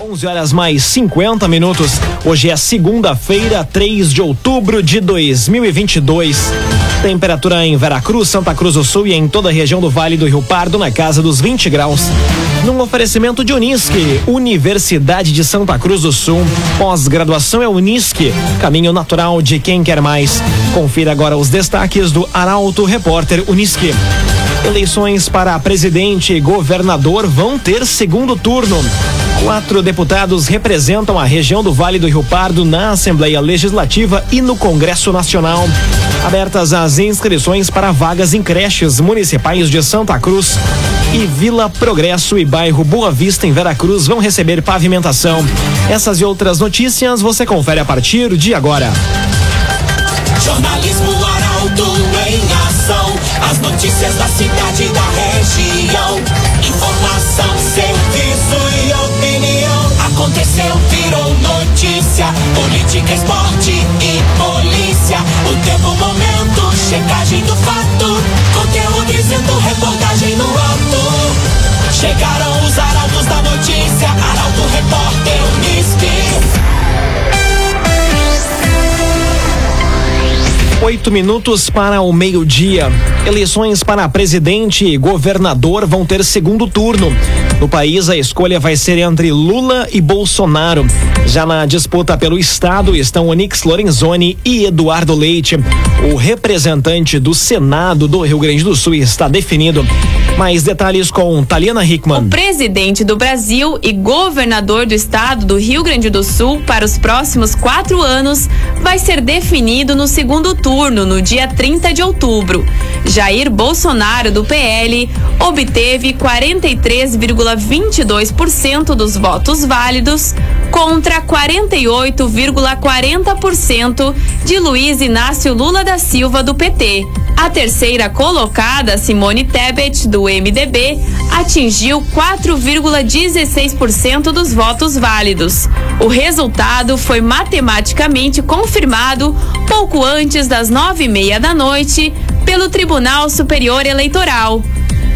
11 horas mais 50 minutos. Hoje é segunda-feira, 3 de outubro de 2022. Temperatura em Veracruz, Santa Cruz do Sul e em toda a região do Vale do Rio Pardo na casa dos 20 graus. Num oferecimento de Unisque, Universidade de Santa Cruz do Sul. Pós-graduação é Unisque, caminho natural de quem quer mais. Confira agora os destaques do Arauto Repórter Unisque. Eleições para presidente e governador vão ter segundo turno. Quatro deputados representam a região do Vale do Rio Pardo na Assembleia Legislativa e no Congresso Nacional. Abertas as inscrições para vagas em creches municipais de Santa Cruz e Vila Progresso e bairro Boa Vista em Veracruz vão receber pavimentação. Essas e outras notícias você confere a partir de agora. Jornalismo Arauto em ação. As notícias da cidade e da região. Informação, serviço. Aconteceu, virou notícia. Política, esporte e polícia. O tempo, momento, checagem do Oito minutos para o meio-dia. Eleições para presidente e governador vão ter segundo turno. No país, a escolha vai ser entre Lula e Bolsonaro. Já na disputa pelo Estado estão Onix Lorenzoni e Eduardo Leite. O representante do Senado do Rio Grande do Sul está definido. Mais detalhes com Taliana Hickman. O presidente do Brasil e governador do estado do Rio Grande do Sul para os próximos quatro anos vai ser definido no segundo turno, no dia 30 de outubro. Jair Bolsonaro, do PL, obteve 43,22% dos votos válidos contra 48,40% de Luiz Inácio Lula da Silva, do PT. A terceira colocada, Simone Tebet, do MDB, atingiu 4,16% dos votos válidos. O resultado foi matematicamente confirmado pouco antes das nove e meia da noite pelo Tribunal Superior Eleitoral.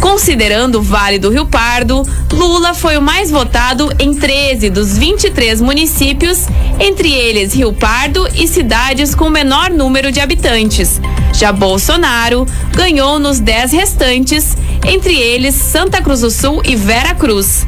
Considerando o Vale do Rio Pardo, Lula foi o mais votado em 13 dos 23 municípios, entre eles Rio Pardo e cidades com menor número de habitantes. Já Bolsonaro ganhou nos 10 restantes, entre eles Santa Cruz do Sul e Vera Cruz.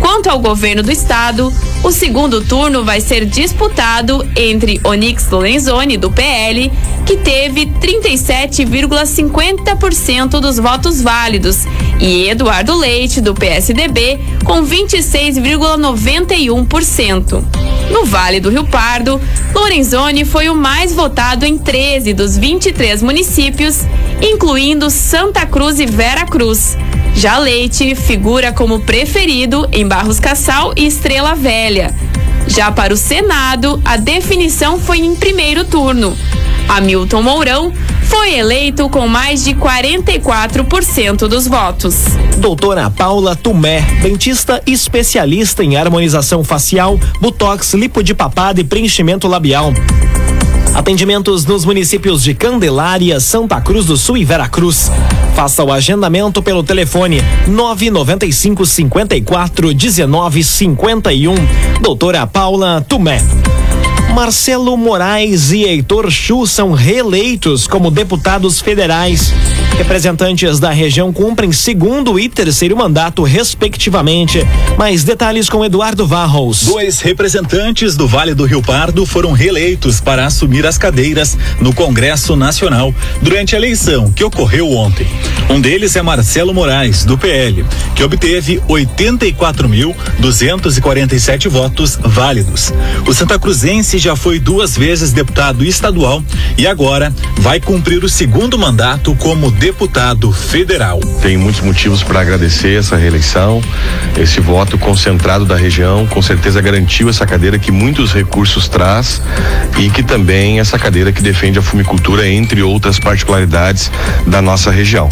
Quanto ao governo do estado, o segundo turno vai ser disputado entre Onix Lorenzoni, do PL, que teve 37,50% dos votos válidos, e Eduardo Leite, do PSDB, com 26,91%. No Vale do Rio Pardo, Lorenzoni foi o mais votado em 13 dos 23 municípios, incluindo Santa Cruz e Vera Cruz. Já Leite figura como preferido em Barros Cassal e Estrela Velha. Já para o Senado, a definição foi em primeiro turno. Hamilton Mourão foi eleito com mais de 44% dos votos. Doutora Paula Tumé, dentista especialista em harmonização facial, botox, lipo de papada e preenchimento labial. Atendimentos nos municípios de Candelária, Santa Cruz do Sul e Veracruz. Faça o agendamento pelo telefone 995 54 19 51. Doutora Paula Tumé. Marcelo Moraes e Heitor Chu são reeleitos como deputados federais. Representantes da região cumprem segundo e terceiro mandato, respectivamente. Mais detalhes com Eduardo Varros. Dois representantes do Vale do Rio Pardo foram reeleitos para assumir as cadeiras no Congresso Nacional durante a eleição que ocorreu ontem. Um deles é Marcelo Moraes, do PL, que obteve 84.247 votos válidos. O Santa Cruzense já foi duas vezes deputado estadual e agora vai cumprir o segundo mandato como deputado federal. Tem muitos motivos para agradecer essa reeleição, esse voto concentrado da região, com certeza garantiu essa cadeira que muitos recursos traz e que também essa cadeira que defende a fumicultura, entre outras particularidades da nossa região.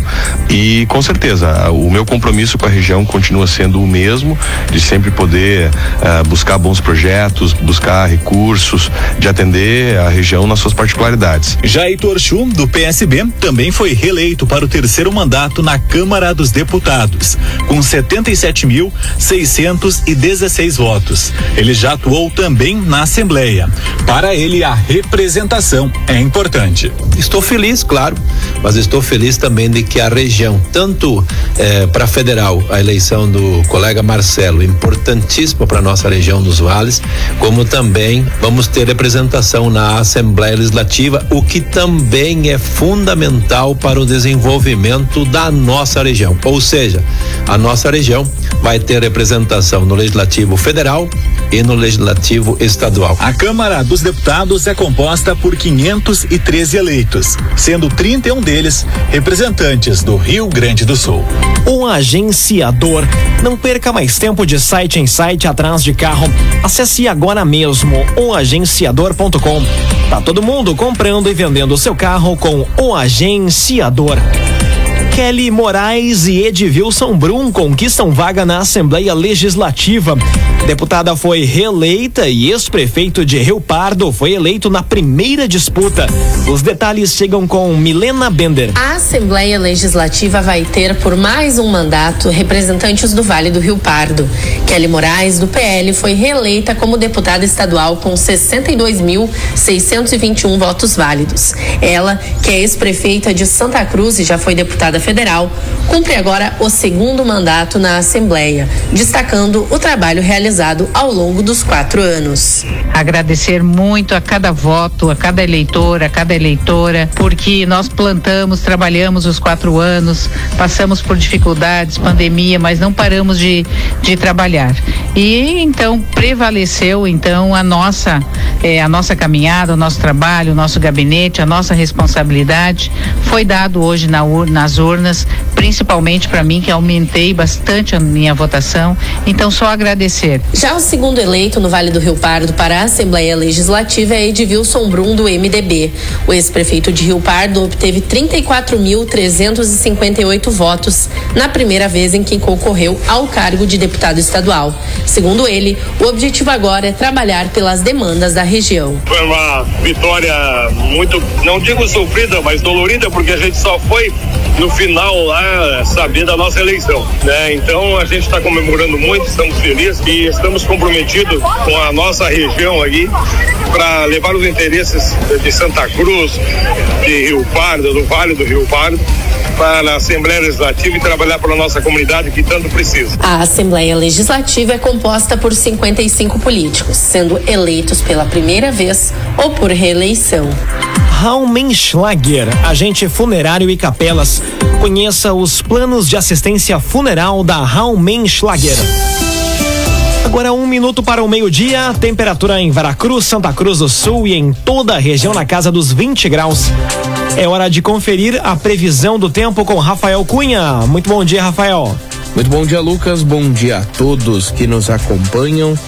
E com certeza, o meu compromisso com a região continua sendo o mesmo, de sempre poder uh, buscar bons projetos, buscar recursos, de atender a região nas suas particularidades. Heitor Chu, do PSB, também foi reeleito para o terceiro mandato na Câmara dos Deputados, com 77.616 votos. Ele já atuou também na Assembleia. Para ele, a representação é importante. Estou feliz, claro, mas estou feliz também de que a região, tanto eh, para federal, a eleição do colega Marcelo, importantíssima para nossa região dos vales, como também vamos ter representação na Assembleia Legislativa, o que também é fundamental para o desenvolvimento da nossa região. Ou seja, a nossa região vai ter representação no Legislativo Federal e no Legislativo Estadual. A Câmara dos Deputados é composta por 513 eleitos, sendo 31 deles representantes do Rio Grande do Sul. Um agenciador. Não perca mais tempo de site em site atrás de carro. Acesse agora mesmo oagenciador.com. Tá todo mundo comprando e vendendo seu carro com o agenciador. Kelly Moraes e Edvilson Brum conquistam vaga na Assembleia Legislativa. Deputada foi reeleita e ex-prefeito de Rio Pardo foi eleito na primeira disputa. Os detalhes chegam com Milena Bender. A Assembleia Legislativa vai ter por mais um mandato representantes do Vale do Rio Pardo. Kelly Moraes, do PL, foi reeleita como deputada estadual com 62.621 votos válidos. Ela, que é ex-prefeita de Santa Cruz e já foi deputada federal, cumpre agora o segundo mandato na Assembleia, destacando o trabalho realizado ao longo dos quatro anos. Agradecer muito a cada voto, a cada eleitor, a cada eleitora, porque nós plantamos, trabalhamos os quatro anos, passamos por dificuldades, pandemia, mas não paramos de, de trabalhar. E então prevaleceu então a nossa eh, a nossa caminhada, o nosso trabalho, o nosso gabinete, a nossa responsabilidade foi dado hoje na ur nas urnas, principalmente para mim que aumentei bastante a minha votação. Então só agradecer. Já o segundo eleito no Vale do Rio Pardo para a Assembleia Legislativa é Edvilson Brum do MDB. O ex-prefeito de Rio Pardo obteve 34.358 votos na primeira vez em que concorreu ao cargo de deputado estadual. Segundo ele, o objetivo agora é trabalhar pelas demandas da região. Foi uma vitória muito, não digo sofrida, mas dolorida, porque a gente só foi no final lá saber da nossa eleição, né? Então a gente está comemorando muito, estamos felizes e estamos comprometidos com a nossa região aí para levar os interesses de Santa Cruz, de Rio Pardo, do Vale do Rio Pardo, para a Assembleia Legislativa e trabalhar para a nossa comunidade que tanto precisa. A Assembleia Legislativa é composta por 55 políticos, sendo eleitos pela primeira vez ou por reeleição. Raumenschlager, agente funerário e capelas. Conheça os planos de assistência funeral da Raumenschlager. Agora um minuto para o meio-dia, temperatura em Veracruz, Santa Cruz do Sul e em toda a região na casa dos 20 graus. É hora de conferir a previsão do tempo com Rafael Cunha. Muito bom dia, Rafael. Muito bom dia, Lucas. Bom dia a todos que nos acompanham.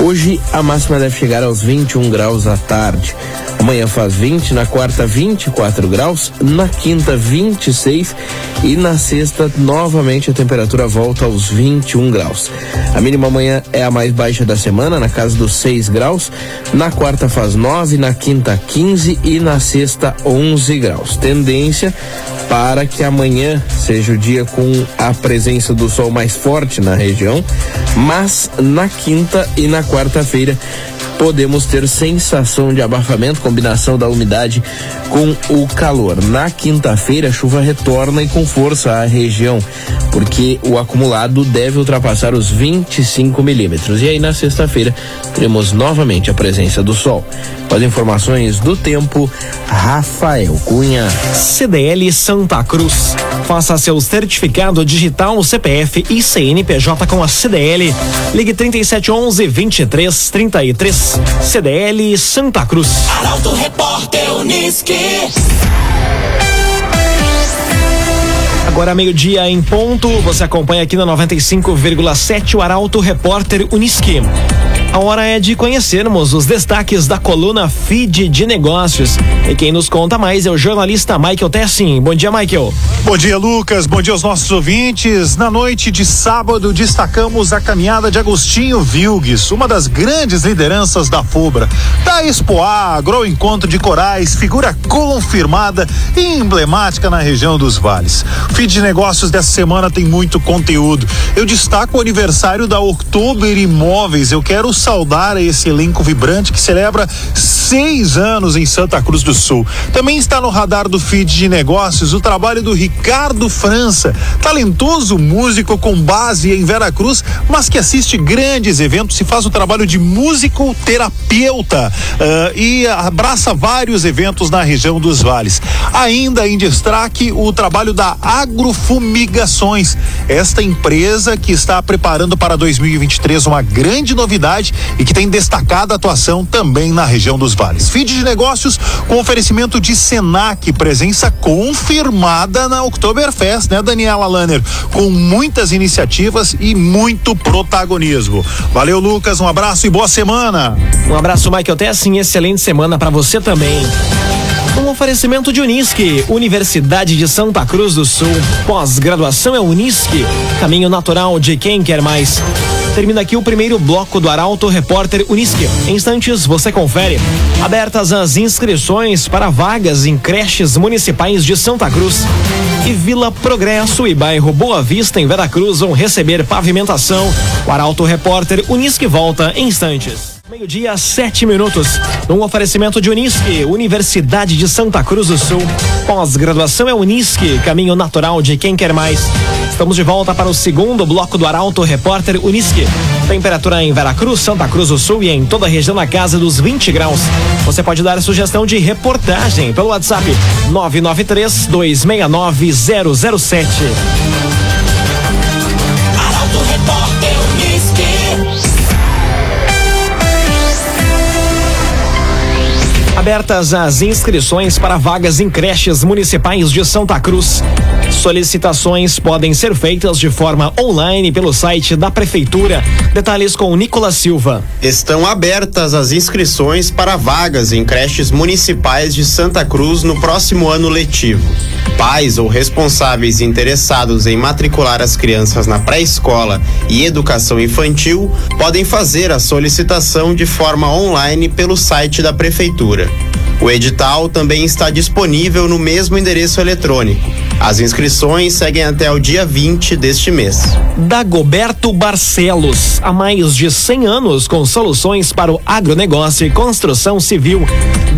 Hoje a máxima deve chegar aos 21 graus à tarde. Amanhã faz 20, na quarta 24 graus, na quinta 26 e na sexta novamente a temperatura volta aos 21 graus. A mínima amanhã é a mais baixa da semana, na casa dos 6 graus. Na quarta faz 9, na quinta 15 e na sexta 11 graus. Tendência para que amanhã seja o dia com a presença do sol mais forte na região, mas na quinta e na quarta-feira podemos ter sensação de abafamento, combinação da umidade com o calor. Na quinta-feira, a chuva retorna e com força à região, porque o acumulado deve ultrapassar os 25 milímetros. E aí, na sexta-feira, teremos novamente a presença do sol. Com as informações do tempo, Rafael Cunha. CDL Santa Cruz. Faça seu certificado digital CPF e CNPJ com a CDL. Ligue 3711 2333. CDL Santa Cruz. Arauto Repórter Uniski. Agora meio-dia em ponto, você acompanha aqui na 95,7 o Arauto Repórter Uniski. A hora é de conhecermos os destaques da coluna Feed de Negócios. E quem nos conta mais é o jornalista Michael Tessin. Bom dia, Michael. Bom dia, Lucas. Bom dia aos nossos ouvintes. Na noite de sábado, destacamos a caminhada de Agostinho Vilgues, uma das grandes lideranças da FUBRA. Da Expoa, Agro Encontro de Corais, figura confirmada e emblemática na região dos vales. Feed de Negócios dessa semana tem muito conteúdo. Eu destaco o aniversário da Oktober Imóveis. Eu quero saudar esse elenco vibrante que celebra seis anos em Santa Cruz do Sul. Também está no radar do feed de negócios o trabalho do Ricardo França, talentoso músico com base em Veracruz, mas que assiste grandes eventos e faz o trabalho de músico terapeuta uh, e abraça vários eventos na região dos vales. Ainda em destaque o trabalho da Agrofumigações, esta empresa que está preparando para 2023 uma grande novidade e que tem destacada atuação também na região dos vales. Feed de negócios com oferecimento de Senac, presença confirmada na Oktoberfest, né, Daniela Lanner? Com muitas iniciativas e muito protagonismo. Valeu, Lucas, um abraço e boa semana. Um abraço, Michael Tessin, excelente semana para você também. Um oferecimento de Unisque, Universidade de Santa Cruz do Sul. Pós-graduação é Unisque, caminho natural de quem quer mais. Termina aqui o primeiro bloco do Arauto Repórter Unisque. Em instantes, você confere. Abertas as inscrições para vagas em creches municipais de Santa Cruz. E Vila Progresso e bairro Boa Vista, em Veracruz, vão receber pavimentação. O Arauto Repórter Unisque volta em instantes. Meio-dia, sete minutos. Um oferecimento de Unisque, Universidade de Santa Cruz do Sul. Pós-graduação é Unisque, caminho natural de quem quer mais. Estamos de volta para o segundo bloco do Arauto Repórter Unisque. Temperatura em Veracruz, Santa Cruz do Sul e em toda a região na casa dos 20 graus. Você pode dar sugestão de reportagem pelo WhatsApp 993 269 007. Abertas as inscrições para vagas em creches municipais de Santa Cruz. Solicitações podem ser feitas de forma online pelo site da Prefeitura. Detalhes com Nicolas Silva. Estão abertas as inscrições para vagas em creches municipais de Santa Cruz no próximo ano letivo. Pais ou responsáveis interessados em matricular as crianças na pré-escola e educação infantil podem fazer a solicitação de forma online pelo site da Prefeitura. O edital também está disponível no mesmo endereço eletrônico. As inscrições seguem até o dia 20 deste mês. Dagoberto Barcelos, há mais de 100 anos com soluções para o agronegócio e construção civil.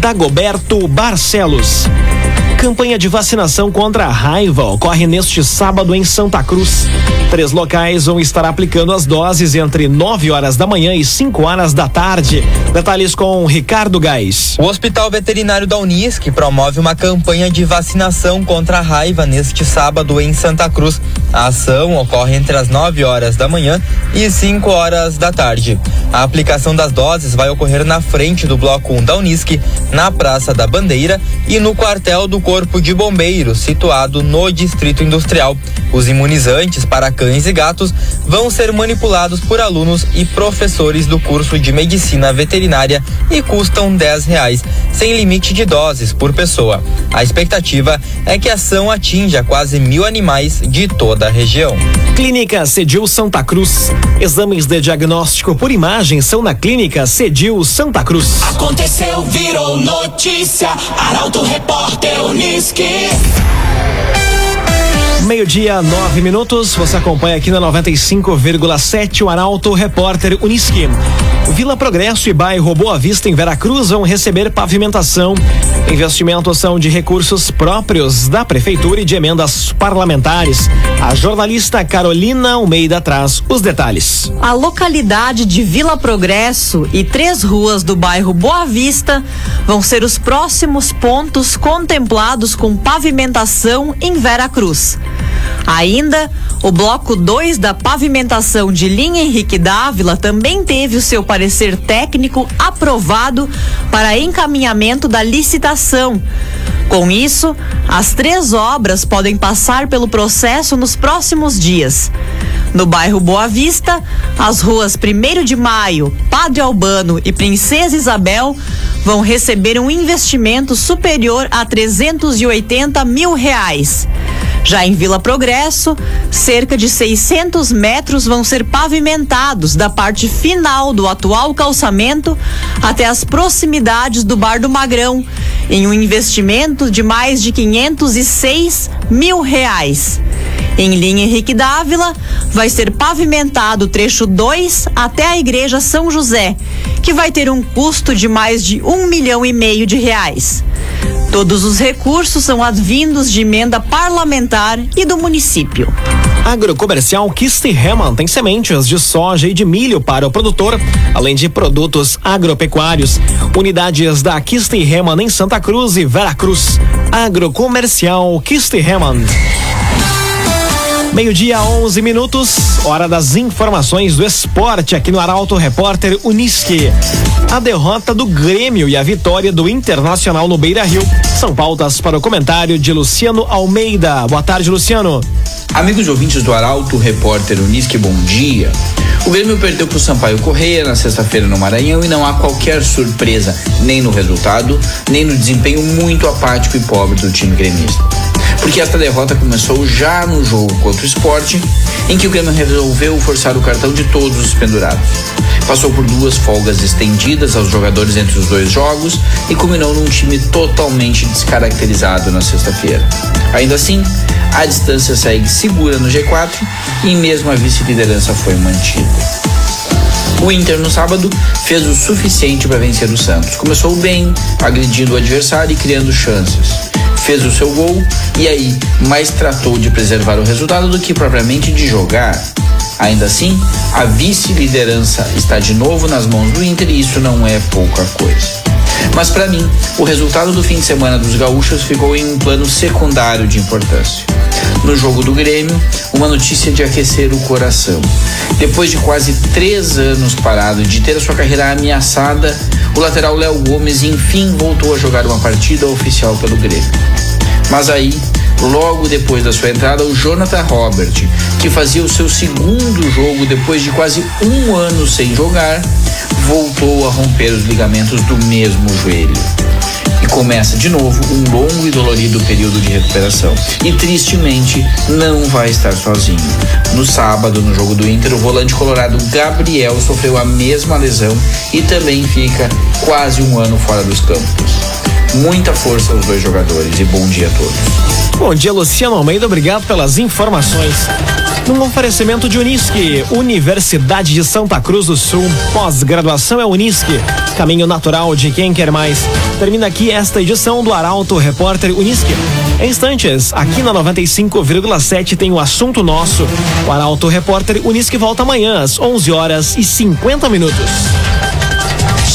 Dagoberto Barcelos. Campanha de vacinação contra a raiva ocorre neste sábado em Santa Cruz. Três locais vão estar aplicando as doses entre 9 horas da manhã e 5 horas da tarde. Detalhes com Ricardo Gás. O Hospital Veterinário da Unisc promove uma campanha de vacinação contra a raiva neste sábado em Santa Cruz. A ação ocorre entre as 9 horas da manhã e 5 horas da tarde. A aplicação das doses vai ocorrer na frente do Bloco 1 da Unisc, na Praça da Bandeira e no quartel do Corpo de Bombeiros, situado no Distrito Industrial. Os imunizantes para cães e gatos vão ser manipulados por alunos e professores do curso de medicina veterinária e custam 10 reais, sem limite de doses por pessoa. A expectativa é que a ação atinja quase mil animais de toda a região. Clínica Cedil Santa Cruz. Exames de diagnóstico por imagem são na Clínica Cedil Santa Cruz. Aconteceu, virou notícia. Arauto Repórter Unisque. Meio-dia, nove minutos. Você acompanha aqui na 95,7 o Arauto Repórter Unisque. Vila Progresso e bairro Boa Vista em Veracruz vão receber pavimentação. Investimentos são de recursos próprios da Prefeitura e de emendas parlamentares. A jornalista Carolina Almeida traz os detalhes. A localidade de Vila Progresso e três ruas do bairro Boa Vista vão ser os próximos pontos contemplados com pavimentação em Veracruz. Ainda, o bloco 2 da pavimentação de linha Henrique Dávila também teve o seu parecer técnico aprovado para encaminhamento da licitação. Com isso, as três obras podem passar pelo processo nos próximos dias. No bairro Boa Vista, as ruas 1 de Maio, Padre Albano e Princesa Isabel vão receber um investimento superior a 380 mil reais. Já em Vila Progresso, cerca de 600 metros vão ser pavimentados da parte final do atual calçamento até as proximidades do Bar do Magrão, em um investimento de mais de 506 mil reais. Em linha Henrique Dávila, vai ser pavimentado o trecho 2 até a Igreja São José, que vai ter um custo de mais de um milhão e meio de reais. Todos os recursos são advindos de emenda parlamentar e do município. Agrocomercial Kistihemann tem sementes de soja e de milho para o produtor, além de produtos agropecuários. Unidades da Kistihemann em Santa Cruz e Veracruz. Agrocomercial Kistihemann. Meio-dia, 11 minutos, hora das informações do esporte aqui no Arauto Repórter Uniski. A derrota do Grêmio e a vitória do Internacional no Beira Rio são pautas para o comentário de Luciano Almeida. Boa tarde, Luciano. Amigos ouvintes do Arauto Repórter Uniski, bom dia. O Grêmio perdeu para o Sampaio Correia na sexta-feira no Maranhão e não há qualquer surpresa, nem no resultado, nem no desempenho muito apático e pobre do time gremista porque esta derrota começou já no jogo contra o esporte, em que o Grêmio resolveu forçar o cartão de todos os pendurados. Passou por duas folgas estendidas aos jogadores entre os dois jogos e culminou num time totalmente descaracterizado na sexta-feira. Ainda assim, a distância segue segura no G4 e mesmo a vice-liderança foi mantida. O Inter no sábado fez o suficiente para vencer o Santos. Começou bem, agredindo o adversário e criando chances fez o seu gol e aí mais tratou de preservar o resultado do que propriamente de jogar. Ainda assim, a vice-liderança está de novo nas mãos do Inter e isso não é pouca coisa. Mas para mim, o resultado do fim de semana dos gaúchos ficou em um plano secundário de importância. No jogo do Grêmio, uma notícia de aquecer o coração. Depois de quase três anos parado de ter a sua carreira ameaçada, o lateral Léo Gomes enfim voltou a jogar uma partida oficial pelo Grêmio. Mas aí, logo depois da sua entrada, o Jonathan Robert, que fazia o seu segundo jogo depois de quase um ano sem jogar, voltou a romper os ligamentos do mesmo joelho. E começa de novo um longo e dolorido período de recuperação. E tristemente não vai estar sozinho. No sábado, no jogo do Inter, o volante colorado Gabriel sofreu a mesma lesão e também fica quase um ano fora dos campos. Muita força aos dois jogadores e bom dia a todos. Bom dia, Luciano Almeida. Obrigado pelas informações. Num oferecimento de Unisque, Universidade de Santa Cruz do Sul, pós-graduação é Unisque, caminho natural de quem quer mais. Termina aqui esta edição do Arauto Repórter Unisque. Em instantes, aqui na 95,7 tem o assunto nosso. O Arauto Repórter Unisque volta amanhã às 11 horas e 50 minutos.